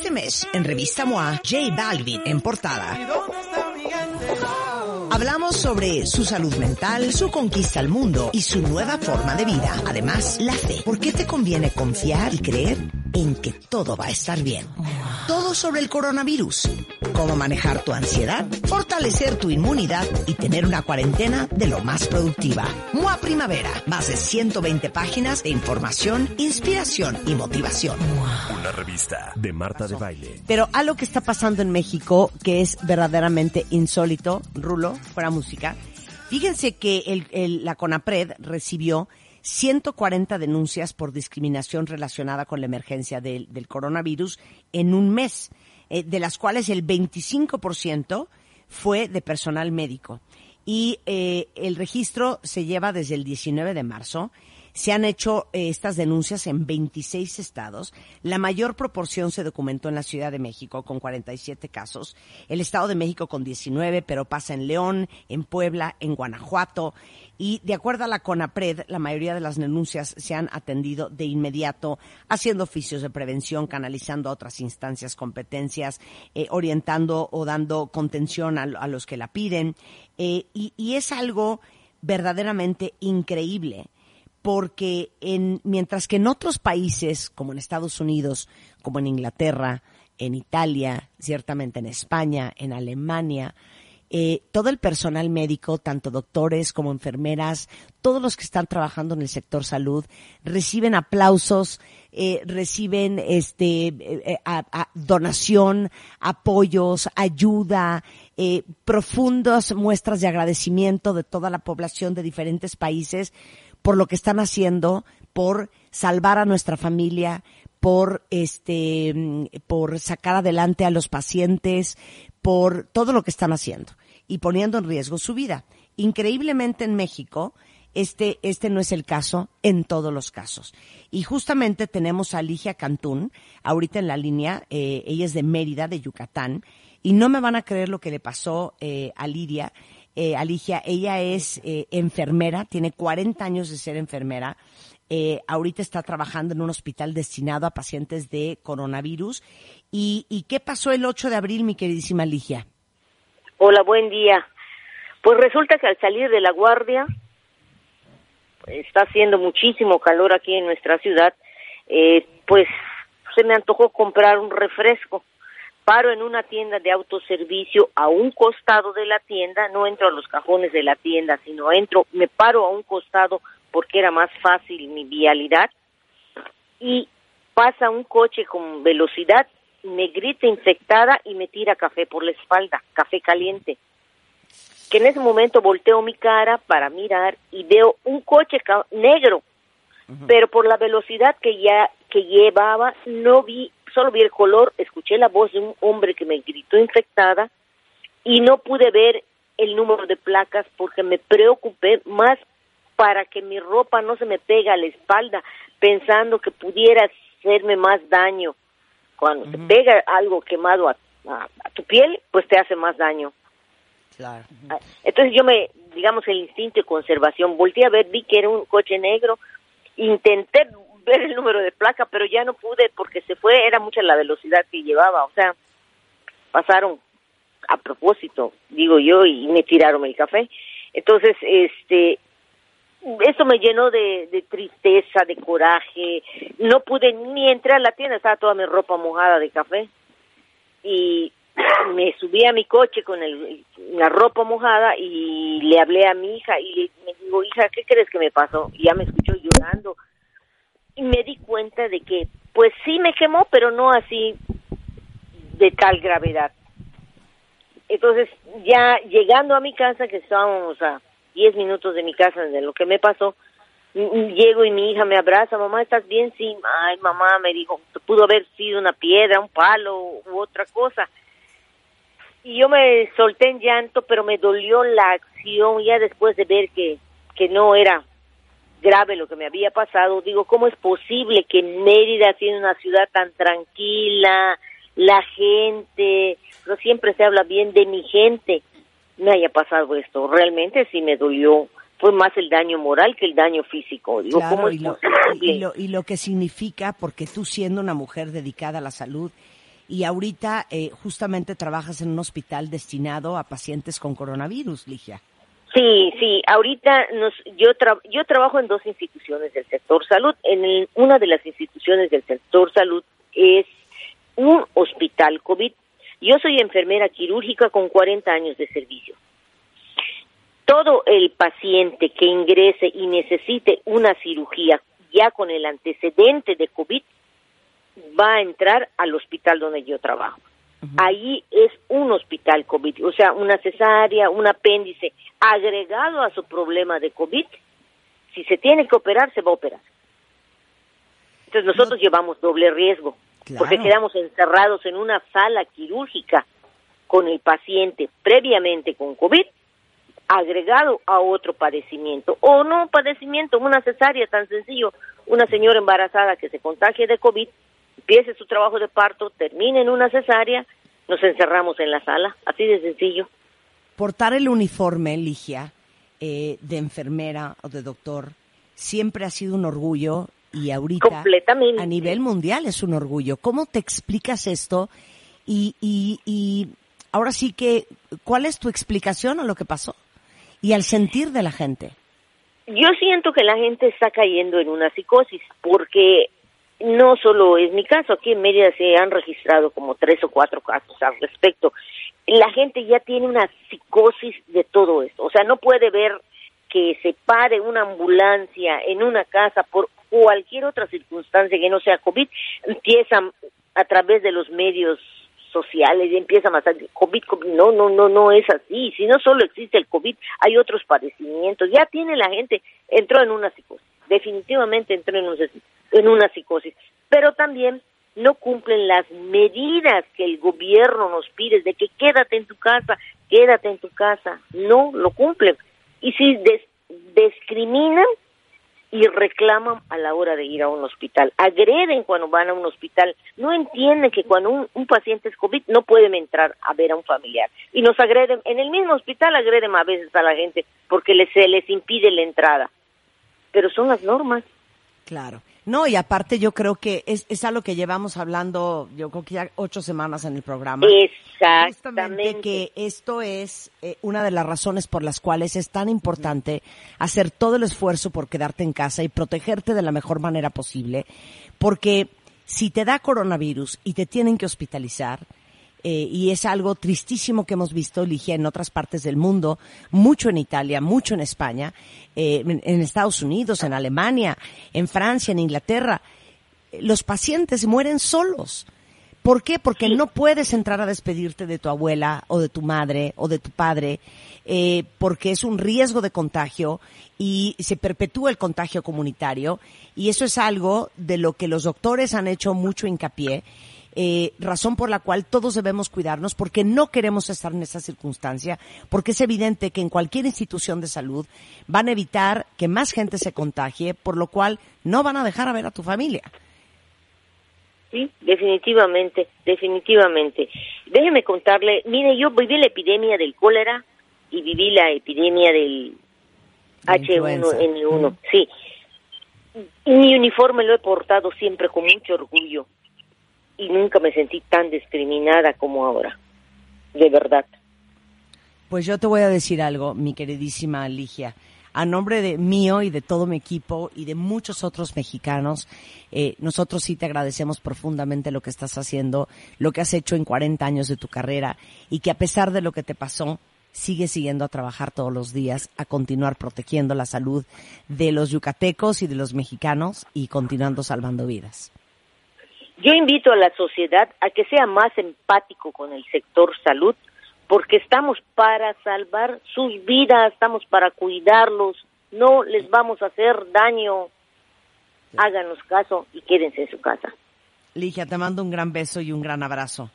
Este mes, en Revista MOA, J Balvin en portada. Hablamos sobre su salud mental, su conquista al mundo y su nueva forma de vida. Además, la fe. ¿Por qué te conviene confiar y creer en que todo va a estar bien? Todo sobre el coronavirus. Cómo manejar tu ansiedad, fortalecer tu inmunidad y tener una cuarentena de lo más productiva. MOA Primavera. Más de 120 páginas de información, inspiración y motivación. Una revista de Marta de Baile. Pero algo que está pasando en México que es verdaderamente insólito, Rulo, fuera música. Fíjense que el, el- la CONAPRED recibió 140 denuncias por discriminación relacionada con la emergencia del, del coronavirus en un mes, eh, de las cuales el 25% fue de personal médico. Y eh, el registro se lleva desde el 19 de marzo. Se han hecho eh, estas denuncias en 26 estados. La mayor proporción se documentó en la Ciudad de México con 47 casos, el Estado de México con 19, pero pasa en León, en Puebla, en Guanajuato. Y de acuerdo a la CONAPRED, la mayoría de las denuncias se han atendido de inmediato, haciendo oficios de prevención, canalizando a otras instancias, competencias, eh, orientando o dando contención a, los que la piden. Eh, y es algo verdaderamente increíble porque en, mientras que en otros países, como en Estados Unidos, como en Inglaterra, en Italia, ciertamente en España, en Alemania, eh, todo el personal médico, tanto doctores como enfermeras, todos los que están trabajando en el sector salud, reciben aplausos, eh, reciben este eh, eh, a- donación, apoyos, ayuda, eh, profundas muestras de agradecimiento de toda la población de diferentes países por lo que están haciendo, por salvar a nuestra familia, por este, por sacar adelante a los pacientes, por todo lo que están haciendo y poniendo en riesgo su vida. Increíblemente en México, este, este no es el caso en todos los casos. Y justamente tenemos a Ligia Cantún, ahorita en la línea, eh, ella es de Mérida, de Yucatán, y no me van a creer lo que le pasó eh, a Lidia, eh, a Ligia. Ella es eh, enfermera, tiene 40 años de ser enfermera. Eh, ahorita está trabajando en un hospital destinado a pacientes de coronavirus. ¿Y, y qué pasó el 8 de abril, mi queridísima Ligia? Hola, buen día. Pues resulta que al salir de la guardia, está haciendo muchísimo calor aquí en nuestra ciudad, eh, pues se me antojó comprar un refresco. Paro en una tienda de autoservicio a un costado de la tienda, no entro a los cajones de la tienda, sino entro, me paro a un costado porque era más fácil mi vialidad y pasa un coche con velocidad, me grita infectada y me tira café por la espalda, café caliente. Que en ese momento volteo mi cara para mirar y veo un coche negro, pero por la velocidad que ya que llevaba no vi, solo vi el color, escuché la voz de un hombre que me gritó infectada y no pude ver el número de placas porque me preocupé más para que mi ropa no se me pega a la espalda pensando que pudiera hacerme más daño. Cuando te pega algo quemado a, a- a tu piel, pues te hace más daño. Claro. Ah, Entonces yo me, digamos, el instinto de conservación, volteé a ver, vi que era un coche negro, intenté ver el número de placa, pero ya no pude porque se fue, era mucha la velocidad que llevaba, o sea, pasaron a propósito, digo yo, y me tiraron el café. Entonces, este, eso me llenó de, tristeza, de coraje. No pude ni entrar a la tienda, estaba toda mi ropa mojada de café. Y me subí a mi coche con el, la ropa mojada y le hablé a mi hija y le me digo, hija, ¿qué crees que me pasó? Y ya me escuchó llorando. Y me di cuenta de que, pues sí me quemó, pero no así de tal gravedad. Entonces, ya llegando a mi casa, que estábamos a 10 minutos de mi casa de lo que me pasó, m- m- llego y mi hija me abraza, mamá, ¿estás bien? Sí, ay, mamá, me dijo, pudo haber sido una piedra, un palo u otra cosa. Y yo me solté en llanto, pero me dolió la acción ya después de ver que, que no era grave lo que me había pasado. Digo, ¿cómo es posible que Mérida, siendo una ciudad tan tranquila, la gente, pero siempre se habla bien de mi gente, me haya pasado esto? Realmente sí me dolió. Fue más el daño moral que el daño físico. Digo, Claro, ¿cómo es y, lo, y lo- y lo que significa, porque tú siendo una mujer dedicada a la salud y ahorita eh, justamente trabajas en un hospital destinado a pacientes con coronavirus, Ligia. Sí, sí, ahorita nos, yo, yo trabajo en dos instituciones del sector salud. En una de las instituciones del sector salud es un hospital COVID. Yo soy enfermera quirúrgica con 40 años de servicio. Todo el paciente que ingrese y necesite una cirugía ya con el antecedente de COVID va a entrar al hospital donde yo trabajo. Ahí es un hospital COVID, o sea, una cesárea, un apéndice agregado a su problema de COVID. Si se tiene que operar, se va a operar. Entonces nosotros llevamos doble riesgo, porque quedamos encerrados en una sala quirúrgica con el paciente previamente con COVID agregado a otro padecimiento o no padecimiento, una cesárea tan sencillo, una señora embarazada que se contagie de COVID empiece su trabajo de parto, termine en una cesárea, nos encerramos en la sala, así de sencillo. Portar el uniforme, Ligia, eh, de enfermera o de doctor, siempre ha sido un orgullo y ahorita a nivel mundial es un orgullo. ¿Cómo te explicas esto? Y, y, y ahora sí que, ¿cuál es tu explicación a lo que pasó? Y al sentir de la gente. Yo siento que la gente está cayendo en una psicosis porque no solo es mi caso, aquí en Mérida se han registrado como tres o cuatro casos al respecto. La gente ya tiene una psicosis de todo esto, o sea, no puede ver que se pare una ambulancia en una casa por cualquier otra circunstancia que no sea COVID, empiezan a través de los medios sociales y empiezan a salir COVID, COVID, no, no, no, no es así, si no solo existe el COVID, hay otros padecimientos, ya tiene la gente, entró en una psicosis, definitivamente entró en, un, en una psicosis, pero también no cumplen las medidas que el gobierno nos pide de que quédate en tu casa, quédate en tu casa, no lo cumplen. Y si discriminan y reclaman a la hora de ir a un hospital, agreden cuando van a un hospital, no entienden que cuando un, un, paciente es COVID no pueden entrar a ver a un familiar y nos agreden, en el mismo hospital agreden a veces a la gente porque les, se les impide la entrada, pero son las normas. Claro. No, y aparte yo creo que es, es algo que llevamos hablando, yo creo que ya ocho semanas en el programa. Exactamente. que esto es eh, una de las razones por las cuales es tan importante hacer todo el esfuerzo por quedarte en casa y protegerte de la mejor manera posible, porque si te da coronavirus y te tienen que hospitalizar, eh, y es algo tristísimo que hemos visto, Ligia, en otras partes del mundo, mucho en Italia, mucho en España, eh, en, Estados Unidos, en Alemania, en Francia, en Inglaterra. Los pacientes mueren solos. ¿Por qué? Porque no puedes entrar a despedirte de tu abuela o de tu madre o de tu padre, eh, porque es un riesgo de contagio y se perpetúa el contagio comunitario. Y eso es algo de lo que los doctores han hecho mucho hincapié eh, razón por la cual todos debemos cuidarnos porque no queremos estar en esa circunstancia, porque es evidente que en cualquier institución de salud van a evitar que más gente se contagie, por lo cual no van a dejar a ver a tu familia. Sí, definitivamente, definitivamente. Déjeme contarle, mire, yo viví la epidemia del cólera y viví la epidemia del H1N1, sí. Mi uniforme lo he portado siempre con mucho orgullo y nunca me sentí tan discriminada como ahora, de verdad. Pues yo te voy a decir algo, mi queridísima Ligia. A nombre de mío y de todo mi equipo y de muchos otros mexicanos, eh, nosotros sí te agradecemos profundamente lo que estás haciendo, lo que has hecho en 40 años de tu carrera y que a pesar de lo que te pasó, sigues siguiendo a trabajar todos los días, a continuar protegiendo la salud de los yucatecos y de los mexicanos y continuando salvando vidas. Yo invito a la sociedad a que sea más empático con el sector salud, porque estamos para salvar sus vidas, estamos para cuidarlos, no les vamos a hacer daño. Háganos caso y quédense en su casa. Ligia, te mando un gran beso y un gran abrazo.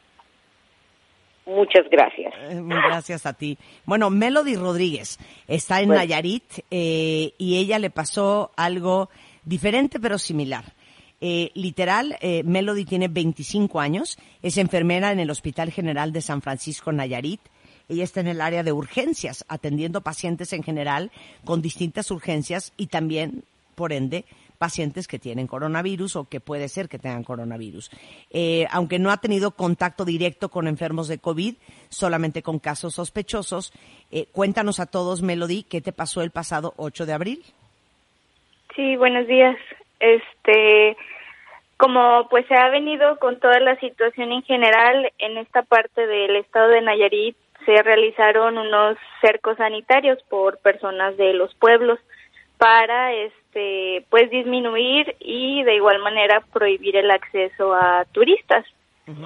Muchas gracias. Eh, gracias a ti. Bueno, Melody Rodríguez está en Nayarit eh, y ella le pasó algo diferente pero similar. Eh, literal, eh, Melody tiene 25 años, es enfermera en el Hospital General de San Francisco Nayarit. Ella está en el área de urgencias, atendiendo pacientes en general con distintas urgencias y también, por ende, pacientes que tienen coronavirus o que puede ser que tengan coronavirus. Eh, aunque no ha tenido contacto directo con enfermos de COVID, solamente con casos sospechosos, eh, cuéntanos a todos, Melody, ¿qué te pasó el pasado 8 de abril? Sí, buenos días. Este, como pues se ha venido con toda la situación en general en esta parte del estado de Nayarit, se realizaron unos cercos sanitarios por personas de los pueblos para este pues disminuir y de igual manera prohibir el acceso a turistas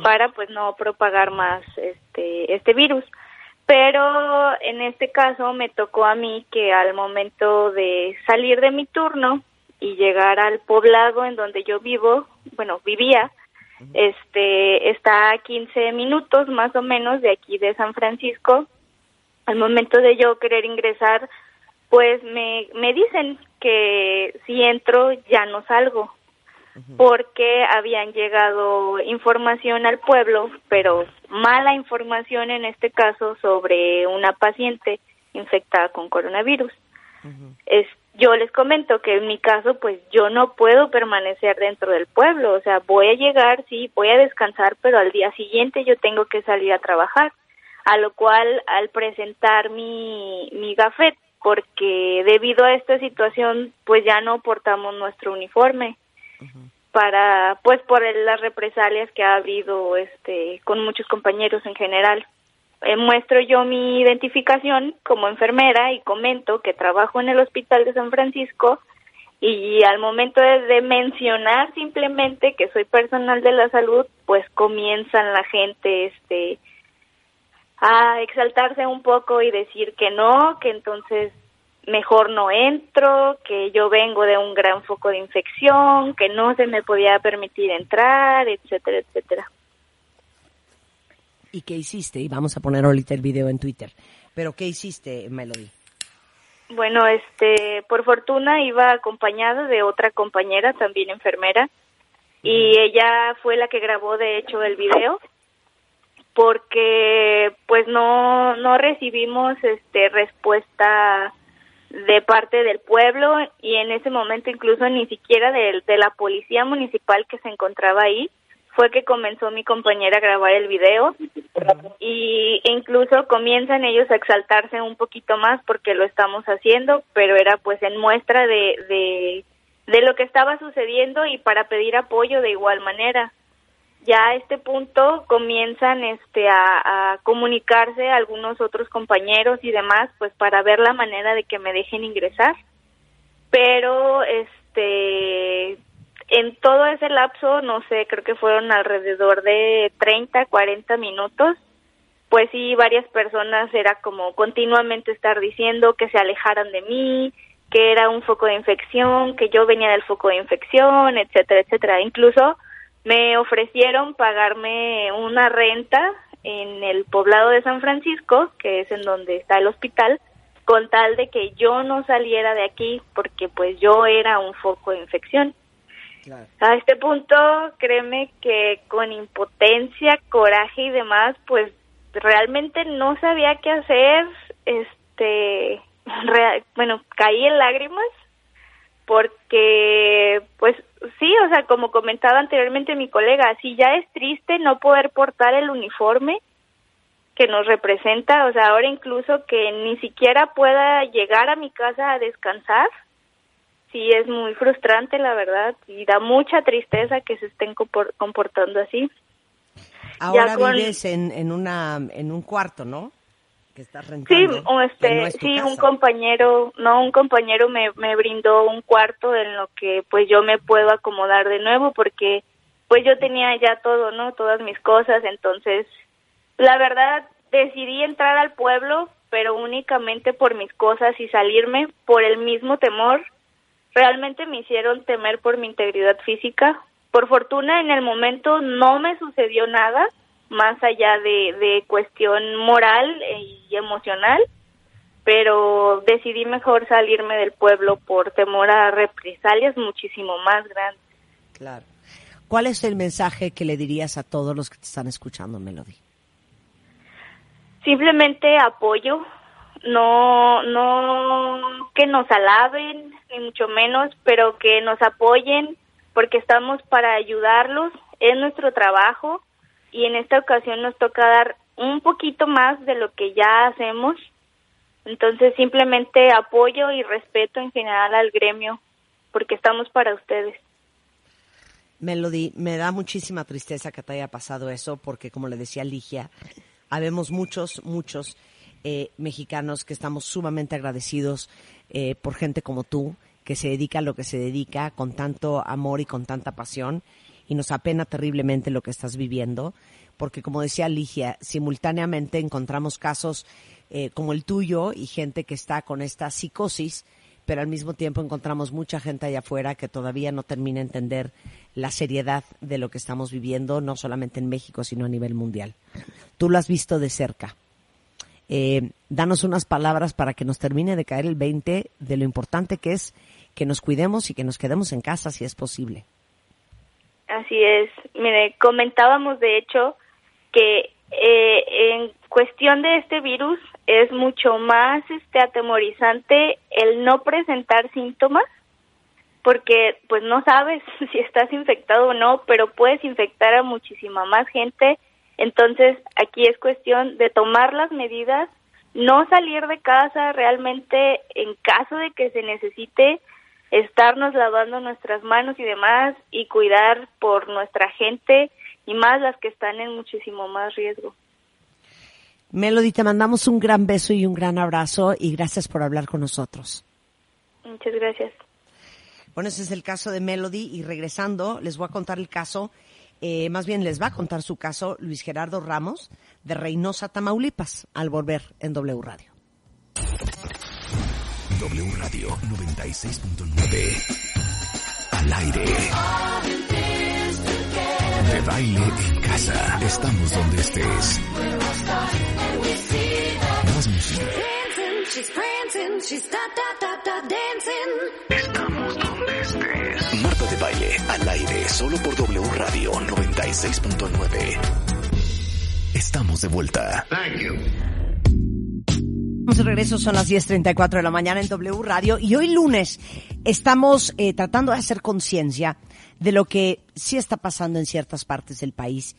para pues no propagar más este este virus. Pero en este caso me tocó a mí que al momento de salir de mi turno y llegar al poblado en donde yo vivo bueno vivía este está a 15 minutos más o menos de aquí de San Francisco. Al momento de yo querer ingresar pues me, me dicen que si entro ya no salgo, porque habían llegado información al pueblo, pero mala información en este caso sobre una paciente infectada con coronavirus. es, yo les comento que en mi caso, pues yo no puedo permanecer dentro del pueblo, o sea, voy a llegar, sí, voy a descansar, pero al día siguiente yo tengo que salir a trabajar, a lo cual al presentar mi, mi gafet porque debido a esta situación pues ya no portamos nuestro uniforme para pues por las represalias que ha habido este con muchos compañeros en general eh, muestro yo mi identificación como enfermera y comento que trabajo en el hospital de San Francisco y al momento de, de, mencionar simplemente que soy personal de la salud pues comienzan la gente este a exaltarse un poco y decir que no, que entonces mejor no entro, que yo vengo de un gran foco de infección, que no se me podía permitir entrar, etcétera, etcétera. ¿Y qué hiciste? Y vamos a poner ahorita el video en Twitter. Pero ¿qué hiciste, Melody? Bueno, este, por fortuna iba acompañada de otra compañera, también enfermera, y ella fue la que grabó de hecho el video porque pues no no recibimos este respuesta de parte del pueblo y en ese momento incluso ni siquiera de, de la policía municipal que se encontraba ahí fue que comenzó mi compañera a grabar el video y incluso comienzan ellos a exaltarse un poquito más porque lo estamos haciendo, pero era pues en muestra de, de, lo que estaba sucediendo y para pedir apoyo de igual manera. Ya a este punto comienzan este a, comunicarse algunos otros compañeros y demás pues para ver la manera de que me dejen ingresar. Pero este en todo ese lapso no sé creo que fueron alrededor de 30 40 minutos pues sí varias personas era como continuamente estar diciendo que se alejaran de mí que era un foco de infección que yo venía del foco de infección etcétera etcétera incluso me ofrecieron pagarme una renta en el poblado de San Francisco, que es en donde está el hospital, con tal de que yo no saliera de aquí porque pues yo era un foco de infección. A este punto, créeme que con impotencia, coraje y demás, pues realmente no sabía qué hacer, este, bueno, caí en lágrimas porque pues sí, o sea, como comentaba anteriormente mi colega, si ya es triste no poder portar el uniforme que nos representa, o sea, ahora incluso que ni siquiera pueda llegar a mi casa a descansar, sí es muy frustrante, la verdad, y da mucha tristeza que se estén comportando así. Ahora vives en, en, una, en un cuarto, ¿no? Sí, este, sí, un compañero, no, un compañero me, me brindó un cuarto en lo que pues yo me puedo acomodar de nuevo porque pues yo tenía ya todo, ¿no? Todas mis cosas, entonces la verdad decidí entrar al pueblo, pero únicamente por mis cosas y salirme por el mismo temor. Realmente me hicieron temer por mi integridad física. Por fortuna en el momento no me sucedió nada, más allá de, de cuestión moral y emocional, pero decidí mejor salirme del pueblo por temor a represalias muchísimo más grandes. Claro. ¿Cuál es el mensaje que le dirías a todos los que te están escuchando, Melody? Simplemente apoyo, no, no que nos alaben, ni mucho menos, pero que nos apoyen porque estamos para ayudarlos, es nuestro trabajo y en esta ocasión nos toca dar un poquito más de lo que ya hacemos. Entonces simplemente apoyo y respeto en general al gremio porque estamos para ustedes. Melody, me da muchísima tristeza que te haya pasado eso porque como le decía Ligia, habemos muchos, muchos eh, mexicanos que estamos sumamente agradecidos eh, por gente como tú, que se dedica a lo que se dedica con tanto amor y con tanta pasión y nos apena terriblemente lo que estás viviendo, porque como decía Ligia, simultáneamente encontramos casos eh, como el tuyo y gente que está con esta psicosis, pero al mismo tiempo encontramos mucha gente allá afuera que todavía no termina de entender la seriedad de lo que estamos viviendo, no solamente en México, sino a nivel mundial. Tú lo has visto de cerca. Eh, danos unas palabras para que nos termine de caer el 20 de lo importante que es que nos cuidemos y que nos quedemos en casa si es posible. Así es. Mire, comentábamos de hecho que eh, en cuestión de este virus es mucho más este atemorizante el no presentar síntomas porque pues no sabes si estás infectado o no, pero puedes infectar a muchísima más gente. Entonces, aquí es cuestión de tomar las medidas, no salir de casa realmente en caso de que se necesite estarnos lavando nuestras manos y demás y cuidar por nuestra gente y más las que están en muchísimo más riesgo. Melody, te mandamos un gran beso y un gran abrazo y gracias por hablar con nosotros. Muchas gracias. Bueno, ese es el caso de Melody y regresando les voy a contar el caso, eh, más bien les va a contar su caso Luis Gerardo Ramos de Reynosa, Tamaulipas, al volver en W Radio. W Radio 96.9. Al aire. De baile en casa. Estamos donde estés. Más música. Solo por W Radio 96.9. Estamos de vuelta. Thank you. de regreso, son las 10.34 de la mañana en W Radio y hoy lunes estamos eh, tratando de hacer conciencia de lo que sí está pasando en ciertas partes del país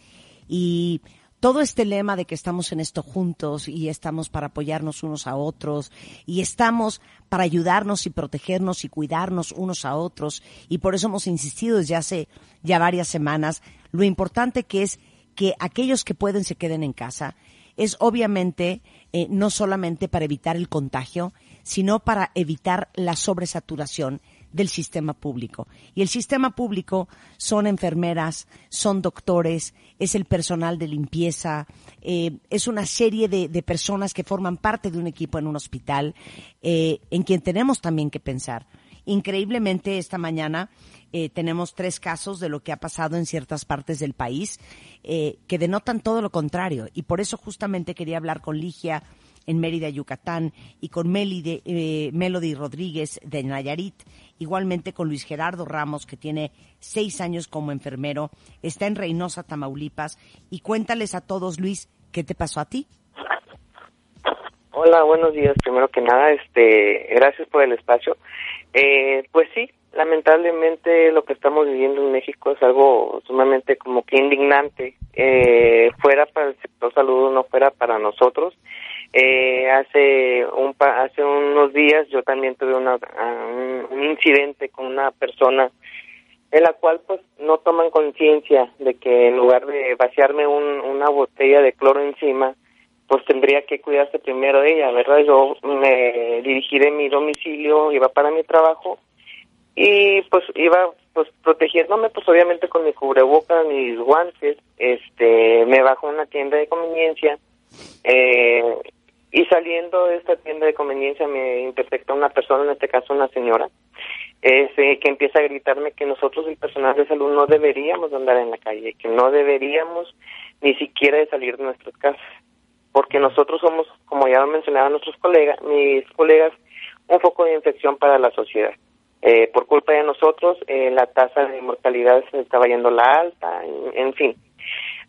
y todo este lema de que estamos en esto juntos y estamos para apoyarnos unos a otros y estamos para ayudarnos y protegernos y cuidarnos unos a otros. Y por eso hemos insistido desde hace ya varias semanas. Lo importante que es que aquellos que pueden se queden en casa. Es obviamente eh, no solamente para evitar el contagio, sino para evitar la sobresaturación del sistema público. Y el sistema público son enfermeras, son doctores, es el personal de limpieza, eh, es una serie de, personas que forman parte de un equipo en un hospital, eh, en quien tenemos también que pensar. Increíblemente, esta mañana eh, tenemos tres casos de lo que ha pasado en ciertas partes del país que denotan todo lo contrario. Y por eso justamente quería hablar con Ligia en Mérida, Yucatán, y con Melody, eh, Melody Rodríguez de Nayarit, igualmente con Luis Gerardo Ramos, que tiene seis años como enfermero, está en Reynosa, Tamaulipas, y cuéntales a todos, Luis, ¿qué te pasó a ti? Hola, buenos días. Primero que nada, este, gracias por el espacio. Eh, pues sí, lamentablemente lo que estamos viviendo en México es algo sumamente como que indignante. Eh, fuera para el sector salud, no fuera para nosotros. Eh, hace un hace unos días yo también tuve una, un, un incidente con una persona en la cual pues no toman conciencia de que en lugar de vaciarme un, una botella de cloro encima, pues tendría que cuidarse primero de ella, ¿verdad? Yo me dirigí de mi domicilio, iba para mi trabajo y pues iba pues protegiéndome pues obviamente con mi cubrebocas, mis guantes, este, me bajo a una tienda de conveniencia eh, y saliendo de esta tienda de conveniencia me intersecta una persona, en este caso una señora, este, que empieza a gritarme que nosotros el personal de salud no deberíamos de andar en la calle, que no deberíamos ni siquiera de salir de nuestras casas, porque nosotros somos, como ya lo mencionaban nuestros colegas, mis colegas, un foco de infección para la sociedad. Eh, por culpa de nosotros, eh, la tasa de mortalidad se estaba yendo la alta, en, fin.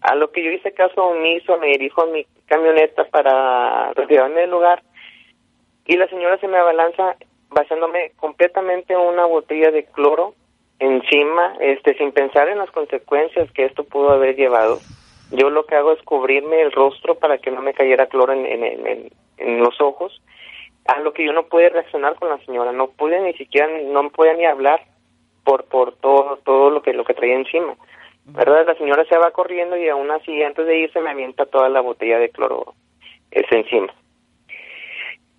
A lo que yo hice caso omiso, me dirijo a mi camioneta para retirarme del lugar y la señora se me abalanza vaciándome completamente una botella de cloro encima, este, sin pensar en las consecuencias que esto pudo haber llevado. Yo lo que hago es cubrirme el rostro para que no me cayera cloro en, en, en, los ojos, a lo que yo no pude reaccionar con la señora, no pude ni siquiera, no podía ni hablar por por todo todo lo que lo que traía encima. ¿Verdad? La señora se va corriendo y aún así antes de irse me avienta toda la botella de cloro ese encima.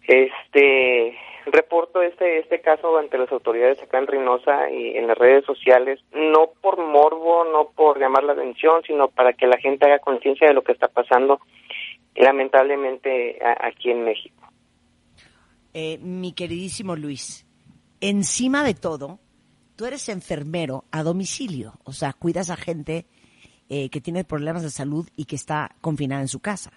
Este, reporto este este caso ante las autoridades acá en Reynosa y en las redes sociales, no por morbo, no por llamar la atención, sino para que la gente haga conciencia de lo que está pasando lamentablemente aquí en México. Eh, mi queridísimo Luis, encima de todo, tú eres enfermero a domicilio, o sea, cuidas a gente eh, que tiene problemas de salud y que está confinada en su casa.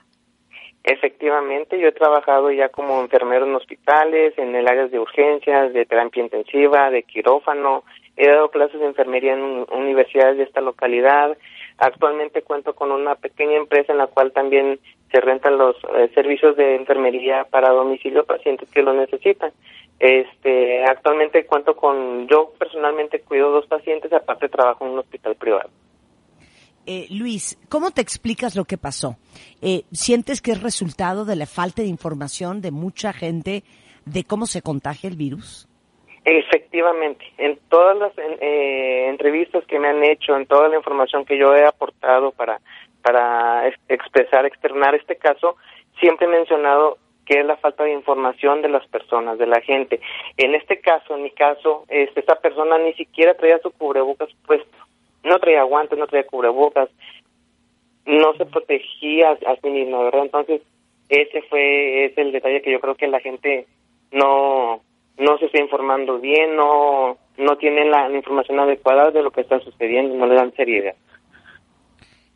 Efectivamente, yo he trabajado ya como enfermero en hospitales, en el área de urgencias, de terapia intensiva, de quirófano. He dado clases de enfermería en universidades de esta localidad. Actualmente cuento con una pequeña empresa en la cual también se rentan los eh, servicios de enfermería para domicilio pacientes que lo necesitan. Este, actualmente cuento con, yo personalmente cuido dos pacientes, aparte trabajo en un hospital privado. Eh, Luis, ¿cómo te explicas lo que pasó? Eh, ¿Sientes que es resultado de la falta de información de mucha gente de cómo se contagia el virus? Efectivamente, en todas las eh, entrevistas que me han hecho, en toda la información que yo he aportado para, para expresar, externar este caso, siempre he mencionado que es la falta de información de las personas, de la gente. En este caso, en mi caso, este, esta persona ni siquiera traía su cubrebocas puesto no traía guantes, no traía cubrebocas, no se protegía a sí mismo, ¿verdad? Entonces, ese fue es el detalle que yo creo que la gente no no se está informando bien, no no tiene la, información adecuada de lo que está sucediendo, no le dan seriedad.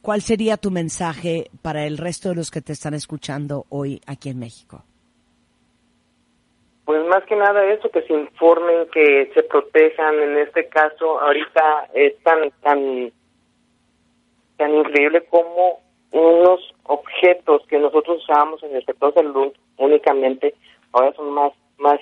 ¿Cuál sería tu mensaje para el resto de los que te están escuchando hoy aquí en México? Pues más que nada eso, que se informen, que se protejan. En este caso, ahorita es tan, tan, tan increíble como unos objetos que nosotros usábamos en el sector salud únicamente, ahora son más, más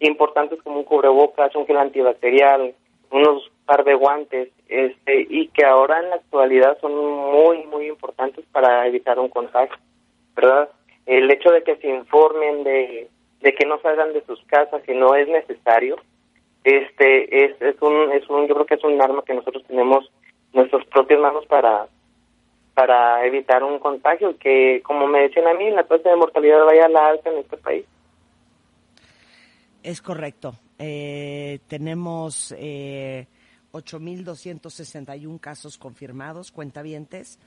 importantes como un cubrebocas, un gel antibacterial, unos par de guantes, este, y que ahora en la actualidad son muy, muy importantes para evitar un contagio, ¿verdad? El hecho de que se informen de de que no salgan de sus casas si no es necesario. Este es, es un es un yo creo que es un arma que nosotros tenemos nuestras propias manos para para evitar un contagio que como me decían a mí la tasa de mortalidad vaya a la alta en este país. Es correcto. Eh, tenemos eh, 8.261 casos confirmados, cuentavientes.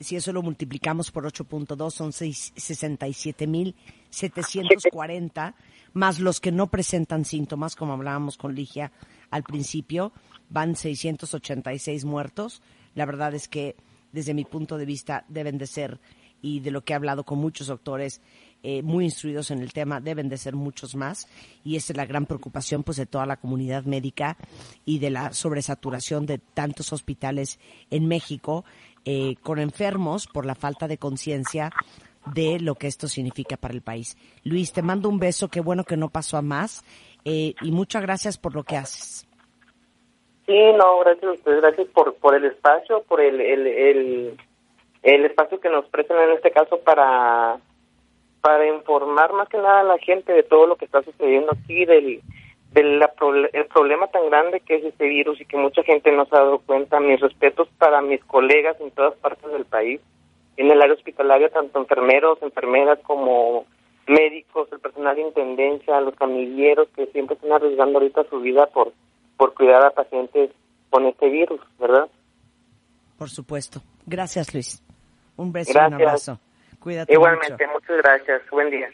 Si eso lo multiplicamos por 8.2 son 67.740, más los que no presentan síntomas, como hablábamos con Ligia al principio, van 686 muertos. La verdad es que desde mi punto de vista deben de ser, y de lo que he hablado con muchos doctores, eh, muy instruidos en el tema, deben de ser muchos más y esa es la gran preocupación pues de toda la comunidad médica y de la sobresaturación de tantos hospitales en México eh, con enfermos por la falta de conciencia de lo que esto significa para el país. Luis, te mando un beso, qué bueno que no pasó a más eh, y muchas gracias por lo que haces. Sí, no, gracias a ustedes, gracias por, por el espacio, por el, el, el, el espacio que nos prestan en este caso para para informar más que nada a la gente de todo lo que está sucediendo aquí, del, del el problema tan grande que es este virus y que mucha gente no se ha dado cuenta. Mis respetos para mis colegas en todas partes del país, en el área hospitalaria, tanto enfermeros, enfermeras como médicos, el personal de intendencia, los camilleros que siempre están arriesgando ahorita su vida por, por cuidar a pacientes con este virus, ¿verdad? Por supuesto. Gracias, Luis. Un beso y un abrazo. Cuídate Igualmente, muchas gracias. Buen día.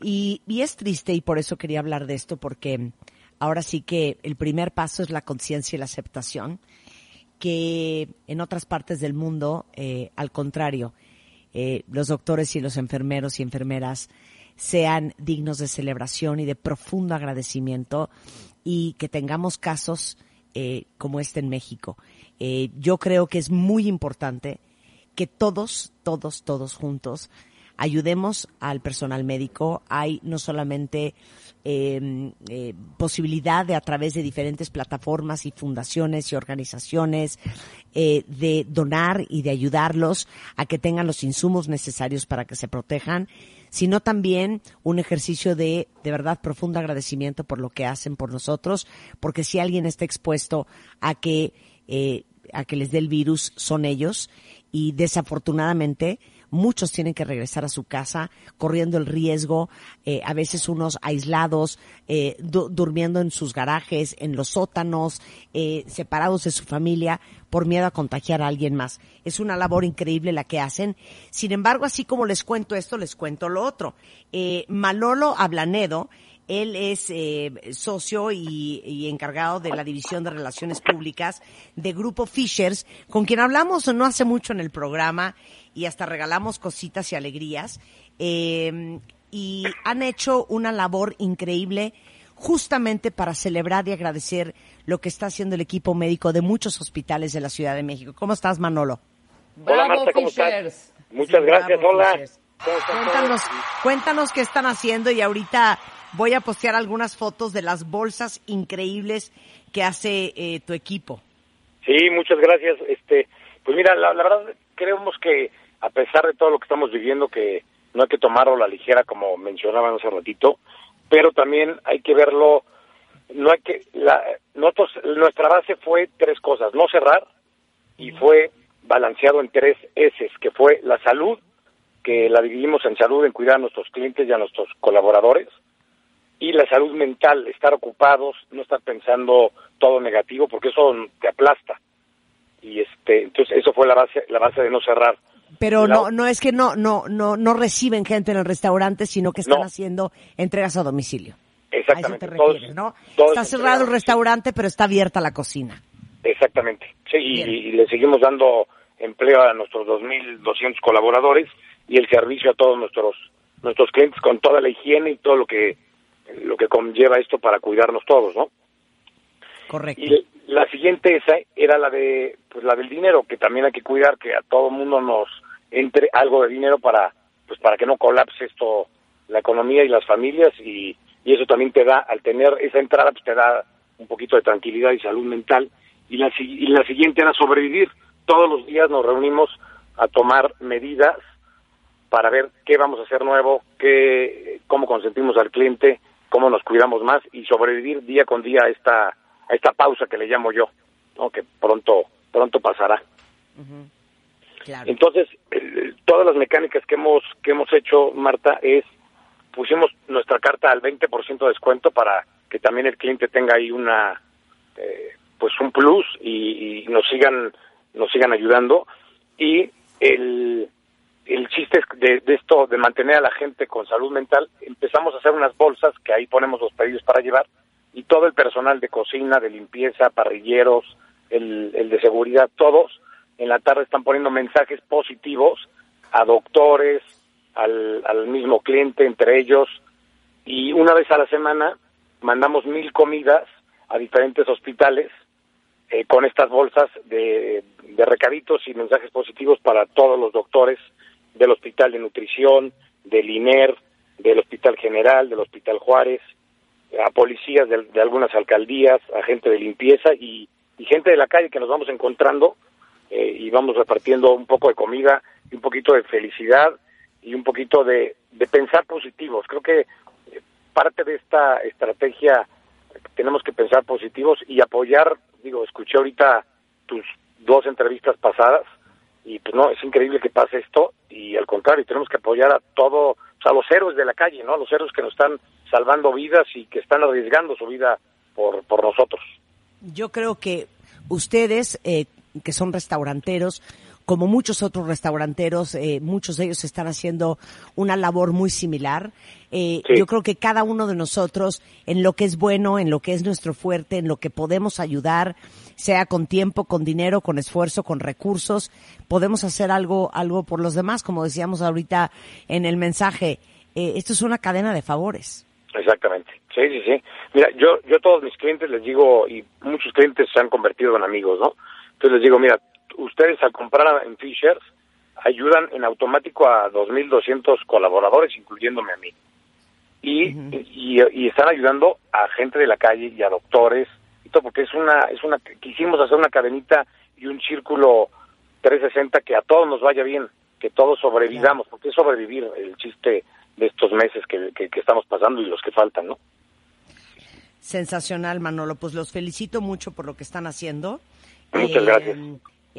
Y, y es triste y por eso quería hablar de esto porque ahora sí que el primer paso es la conciencia y la aceptación que en otras partes del mundo, eh, al contrario, eh, los doctores y los enfermeros y enfermeras sean dignos de celebración y de profundo agradecimiento y que tengamos casos eh, como este en México. yo creo que es muy importante que todos, todos, todos juntos ayudemos al personal médico. Hay no solamente eh, eh, posibilidad de a través de diferentes plataformas y fundaciones y organizaciones eh, de donar y de ayudarlos a que tengan los insumos necesarios para que se protejan, sino también un ejercicio de de verdad profundo agradecimiento por lo que hacen por nosotros, porque si alguien está expuesto a que eh, a que les dé el virus son ellos y desafortunadamente muchos tienen que regresar a su casa corriendo el riesgo, eh, a veces unos aislados, eh, durmiendo en sus garajes, en los sótanos, eh, separados de su familia por miedo a contagiar a alguien más. Es una labor increíble la que hacen. Sin embargo, así como les cuento esto, les cuento lo otro. Eh, Manolo Ablanedo, él es eh, socio y, encargado de la División de Relaciones Públicas de Grupo Fishers, con quien hablamos no hace mucho en el programa y hasta regalamos cositas y alegrías. Eh, y han hecho una labor increíble justamente para celebrar y agradecer lo que está haciendo el equipo médico de muchos hospitales de la Ciudad de México. ¿Cómo estás, Manolo? Hola, Marta, ¿cómo estás? Muchas gracias, hola. Cuéntanos, cuéntanos qué están haciendo y ahorita voy a postear algunas fotos de las bolsas increíbles que hace eh, tu equipo. Sí, muchas gracias. Este, pues mira, la, verdad creemos que a pesar de todo lo que estamos viviendo, que no hay que tomarlo a la ligera, como mencionaban hace ratito, pero también hay que verlo, no hay que, la, nosotros, nuestra base fue tres cosas, no cerrar, y fue balanceado en tres S, que fue la salud, que la dividimos en salud, en cuidar a nuestros clientes y a nuestros colaboradores, y la salud mental, estar ocupados, no estar pensando todo negativo, porque eso te aplasta. Y este, entonces eso fue la base, la base de no cerrar. Pero no, no es que no, no, no, no reciben gente en el restaurante, sino que están haciendo entregas a domicilio. Exactamente. A eso te refieres, ¿no? está cerrado el restaurante, pero está abierta la cocina. Exactamente. Sí, y, le seguimos dando empleo a nuestros 2.200 colaboradores y el servicio a todos nuestros nuestros clientes con toda la higiene y todo lo que lo que conlleva esto para cuidarnos todos, ¿no? Correcto. Y la siguiente esa era la de pues la del dinero, que también hay que cuidar que a todo mundo nos entre algo de dinero para pues para que no colapse esto la economía y las familias y, y eso también te da al tener esa entrada pues te da un poquito de tranquilidad y salud mental y la y la siguiente era sobrevivir. Todos los días nos reunimos a tomar medidas para ver qué vamos a hacer nuevo, qué cómo consentimos al cliente, cómo nos cuidamos más y sobrevivir día con día a esta a esta pausa que le llamo yo, ¿no? que pronto pronto pasará. Entonces, todas las mecánicas que hemos que hemos hecho, Marta, es pusimos nuestra carta al 20% de descuento para que también el cliente tenga ahí una eh, pues un plus y, y, nos sigan nos sigan ayudando y el el chiste de, de, esto, de mantener a la gente con salud mental, empezamos a hacer unas bolsas que ahí ponemos los pedidos para llevar y todo el personal de cocina, de limpieza, parrilleros, el, el de seguridad, todos en la tarde están poniendo mensajes positivos a doctores, al, al mismo cliente, entre ellos, y una vez a la semana mandamos mil comidas a diferentes hospitales eh, con estas bolsas de, de recaditos y mensajes positivos para todos los doctores del Hospital de Nutrición, del INER, del Hospital General, del Hospital Juárez, a policías de, algunas alcaldías, a gente de limpieza y, gente de la calle que nos vamos encontrando eh, y vamos repartiendo un poco de comida un poquito de felicidad y un poquito de, de pensar positivos. Creo que parte de esta estrategia tenemos que pensar positivos y apoyar, digo, escuché ahorita tus dos entrevistas pasadas y pues no, es increíble que pase esto y al contrario, tenemos que apoyar a todo, a los héroes de la calle, ¿no? A los héroes que nos están salvando vidas y que están arriesgando su vida por, por nosotros. Yo creo que ustedes, eh, que son restauranteros, como muchos otros restauranteros, eh, muchos de ellos están haciendo una labor muy similar. Eh, Yo creo que cada uno de nosotros, en lo que es bueno, en lo que es nuestro fuerte, en lo que podemos ayudar, sea con tiempo, con dinero, con esfuerzo, con recursos, podemos hacer algo, algo por los demás, como decíamos ahorita en el mensaje. Eh, esto es una cadena de favores. Exactamente. Sí, sí, sí. Mira, yo, yo a todos mis clientes les digo, y muchos clientes se han convertido en amigos, ¿no? Entonces les digo, mira, ustedes al comprar en Fishers, ayudan en automático a 2.200 colaboradores, incluyéndome a mí. Y, y, y están ayudando a gente de la calle y a doctores, y todo, porque es una, es una, quisimos hacer una cadenita y un círculo 360 que a todos nos vaya bien, que todos sobrevivamos, porque es sobrevivir el chiste de estos meses que, que, que estamos pasando y los que faltan, ¿no? Sensacional, Manolo. Pues los felicito mucho por lo que están haciendo. Muchas gracias.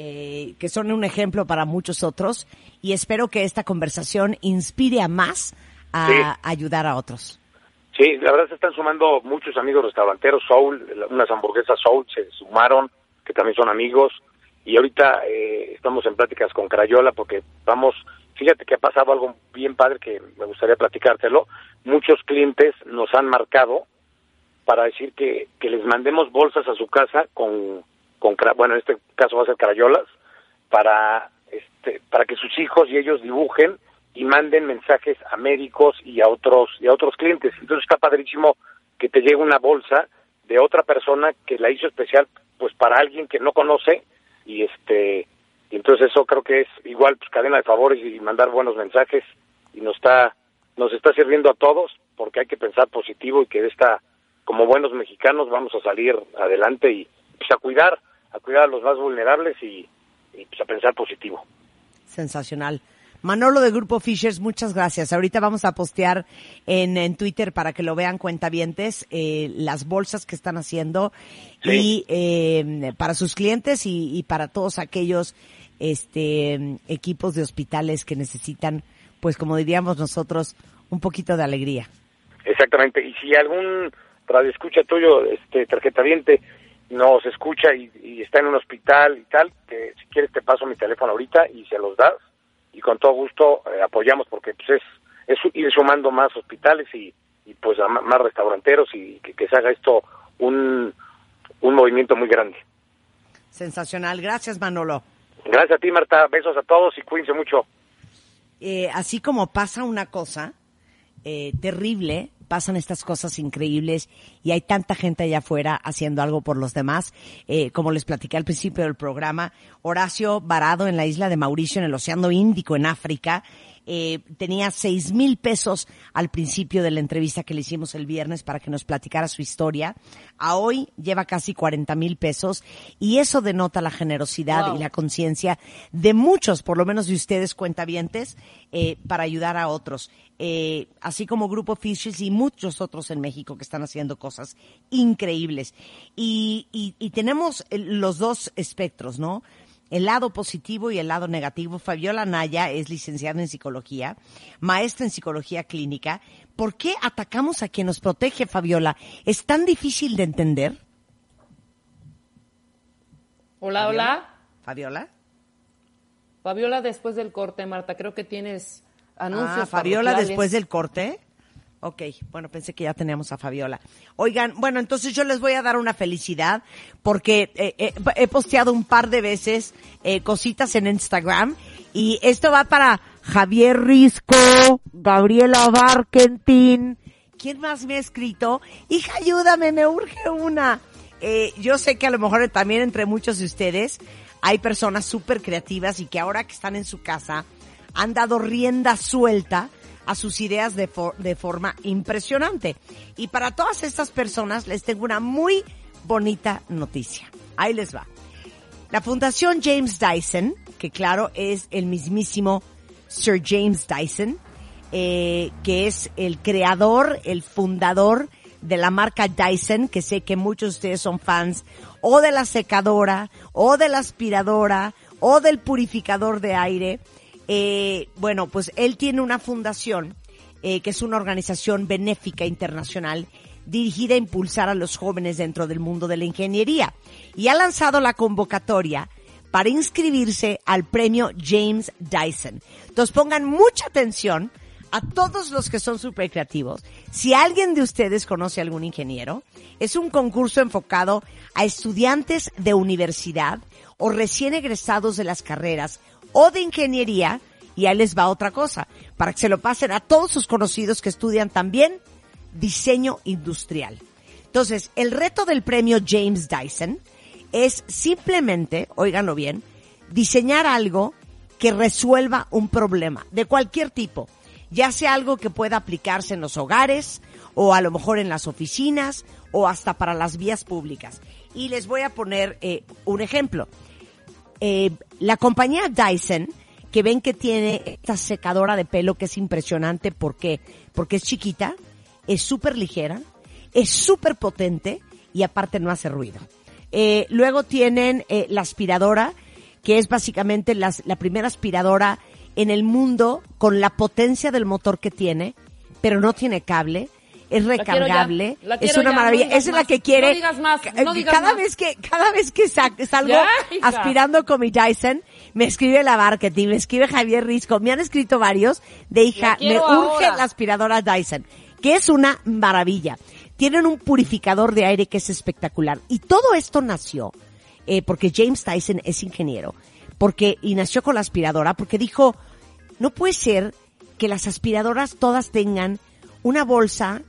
Eh, que son un ejemplo para muchos otros y espero que esta conversación inspire a más a Sí. ayudar a otros. Sí, la verdad se están sumando muchos amigos restauranteros, Soul, unas hamburguesas Soul se sumaron, que también son amigos, y ahorita eh, estamos en pláticas con Crayola porque vamos, fíjate que ha pasado algo bien padre que me gustaría platicártelo, muchos clientes nos han marcado para decir que, que les mandemos bolsas a su casa con, con bueno, en este caso va a ser Crayolas, para, este, para que sus hijos y ellos dibujen y manden mensajes a médicos y a otros y a otros clientes. Entonces está padrísimo que te llegue una bolsa de otra persona que la hizo especial pues para alguien que no conoce y este y entonces eso creo que es igual pues cadena de favores y mandar buenos mensajes y nos está nos está sirviendo a todos porque hay que pensar positivo y que de esta como buenos mexicanos vamos a salir adelante y pues a cuidar a cuidar a los más vulnerables y, y pues a pensar positivo. Sensacional. Manolo de Grupo Fishers, muchas gracias. Ahorita vamos a postear en, en Twitter para que lo vean cuentavientes eh, las bolsas que están haciendo y eh, para sus clientes y, y para todos aquellos este equipos de hospitales que necesitan, pues como diríamos nosotros, un poquito de alegría. Exactamente. Y si algún radioescucha tuyo, este tarjetaviente, nos escucha y, y está en un hospital y tal, que si quieres te paso mi teléfono ahorita y se los das y con todo gusto eh, apoyamos porque pues es, es ir sumando más hospitales y, y pues a más restauranteros y que, que se haga esto un, un movimiento muy grande. Sensacional. Gracias, Manolo. Gracias a ti, Marta. Besos a todos y cuídense mucho. eh, así como pasa una cosa eh, terrible, pasan estas cosas increíbles y hay tanta gente allá afuera haciendo algo por los demás. Eh, como les platiqué al principio del programa, Horacio varado en la isla de Mauricio, en el Océano Índico, en África, eh, tenía seis mil pesos al principio de la entrevista que le hicimos el viernes para que nos platicara su historia. A hoy lleva casi 40 mil pesos y eso denota la generosidad y la conciencia de muchos, por lo menos de ustedes cuentavientes, eh, para ayudar a otros. Eh, así como Grupo Fishes y muchos otros en México que están haciendo cosas increíbles. Y, y, y tenemos los dos espectros, ¿no? El lado positivo y el lado negativo. Fabiola Naya es licenciada en psicología, maestra en psicología clínica. ¿Por qué atacamos a quien nos protege, Fabiola? ¿Es tan difícil de entender? Hola, hola. Fabiola. Fabiola, después del corte, Marta, creo que tienes anuncios. Ah, Fabiola después del corte. Ok, bueno, pensé que ya teníamos a Fabiola. Oigan, bueno, entonces yo les voy a dar una felicidad porque eh, eh, he posteado un par de veces eh, cositas en Instagram y esto va para Javier Risco, Gabriela Barkentin. ¿Quién más me ha escrito? Hija, ayúdame, me urge una. Eh, yo sé que a lo mejor también entre muchos de ustedes hay personas súper creativas y que ahora que están en su casa han dado rienda suelta a sus ideas de, for- de forma impresionante. Y para todas estas personas les tengo una muy bonita noticia. Ahí les va. La Fundación James Dyson, que claro es el mismísimo Sir James Dyson, eh, que es el creador, el fundador de la marca Dyson, que sé que muchos de ustedes son fans, o de la secadora, o de la aspiradora, o del purificador de aire. Eh, bueno, pues él tiene una fundación eh, que es una organización benéfica internacional dirigida a impulsar a los jóvenes dentro del mundo de la ingeniería y ha lanzado la convocatoria para inscribirse al premio James Dyson. Entonces pongan mucha atención a todos los que son súper creativos. Si alguien de ustedes conoce a algún ingeniero, es un concurso enfocado a estudiantes de universidad o recién egresados de las carreras o de ingeniería y ahí les va otra cosa, para que se lo pasen a todos sus conocidos que estudian también diseño industrial. Entonces, el reto del premio James Dyson es simplemente, óiganlo bien, diseñar algo que resuelva un problema de cualquier tipo, ya sea algo que pueda aplicarse en los hogares o a lo mejor en las oficinas o hasta para las vías públicas. Y les voy a poner eh, un ejemplo. Eh, la compañía Dyson, que ven que tiene esta secadora de pelo que es impresionante, ¿por qué? Porque es chiquita, es súper ligera, es súper potente y aparte no hace ruido. Eh, luego tienen eh, la aspiradora, que es básicamente las- la primera aspiradora en el mundo con la potencia del motor que tiene, pero no tiene cable. Es ya, recargable, la es una ya, maravilla. no Esa es la que quiere. no digas más, ca- no digas cada más. vez que cada vez que sa- salgo Ya, aspirando con mi Dyson, me escribe la marketing, me escribe Javier Risco, me han escrito varios de hija, me urge la aspiradora Dyson, que es una maravilla. Tienen un purificador de aire que es espectacular. Y todo esto nació eh, porque James Tyson es ingeniero, porque y nació con la aspiradora, porque dijo, no puede ser que las aspiradoras todas tengan una bolsa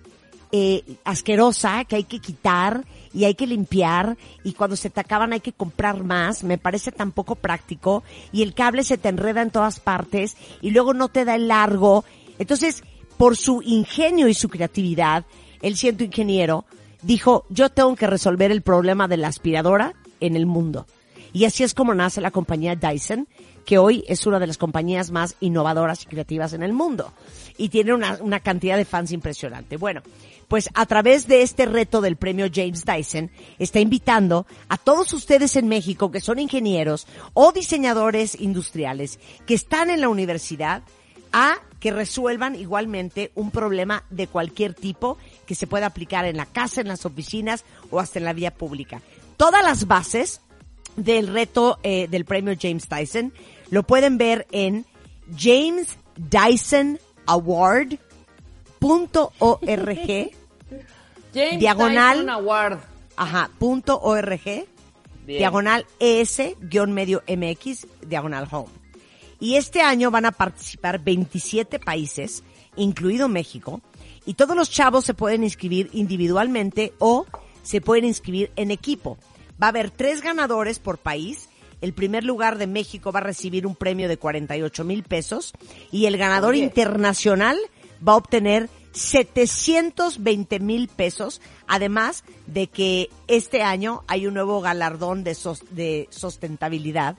eh, asquerosa que hay que quitar y hay que limpiar y cuando se te acaban hay que comprar más, me parece tan poco práctico y el cable se te enreda en todas partes y luego no te da el largo. Entonces, por su ingenio y su creatividad, él siendo ingeniero, dijo, yo tengo que resolver el problema de la aspiradora en el mundo. Y así es como nace la compañía Dyson, que hoy es una de las compañías más innovadoras y creativas en el mundo. Y tiene una, una cantidad de fans impresionante. Bueno, pues a través de este reto del premio James Dyson, está invitando a todos ustedes en México que son ingenieros o diseñadores industriales que están en la universidad a que resuelvan igualmente un problema de cualquier tipo que se pueda aplicar en la casa, en las oficinas o hasta en la vía pública. Todas las bases del reto eh, del premio James Dyson lo pueden ver en jamesdysonaward.org James Diagonal. Tyson Award. ajá, punto .org Bien. diagonal ES guion medio MX diagonal home. Y este año van a participar 27 países, incluido México, y todos los chavos se pueden inscribir individualmente o se pueden inscribir en equipo. Va a haber tres ganadores por país. El primer lugar de México va a recibir un premio de 48 mil pesos y el ganador Oye. internacional va a obtener 720 mil pesos, además de que este año hay un nuevo galardón de, sos- de sustentabilidad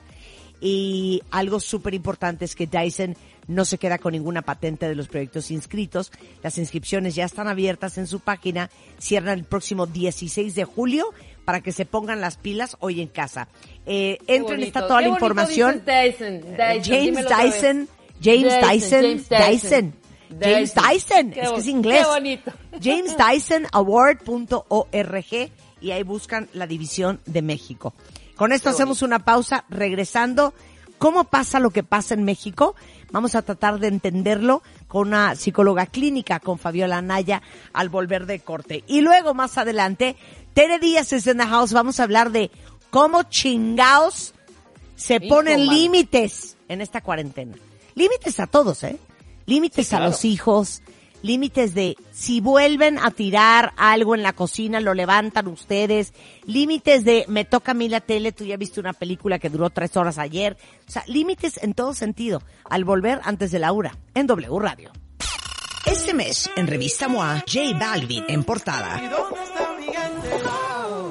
y algo súper importante es que Dyson no se queda con ninguna patente de los proyectos inscritos. Las inscripciones ya están abiertas en su página, cierran el próximo 16 de julio para que se pongan las pilas hoy en casa. Eh, entren, está toda qué la información. dices Dyson, Dyson, James vez. Dyson, James Dyson, Dyson, James Dyson, Qué es que es inglés. Qué bonito. JamesDysonAward.org y ahí buscan la división de México. Con esto Qué hacemos una pausa, regresando. ¿Cómo pasa lo que pasa en México? Vamos a tratar de entenderlo con una psicóloga clínica, con Fabiola Anaya, al volver de corte. Y luego, más adelante, Tere Díaz es en the house. Vamos a hablar de cómo chingaos se ponen límites en esta cuarentena. Límites a todos, ¿eh? Límites Sí, a los hijos, límites de si vuelven a tirar algo en la cocina, lo levantan ustedes, límites de me toca a mí la tele, tú ya viste una película que duró tres horas ayer, o sea, límites en todo sentido, al volver antes de la hora, en W Radio. Este mes, en Revista MOA, J Balvin en portada.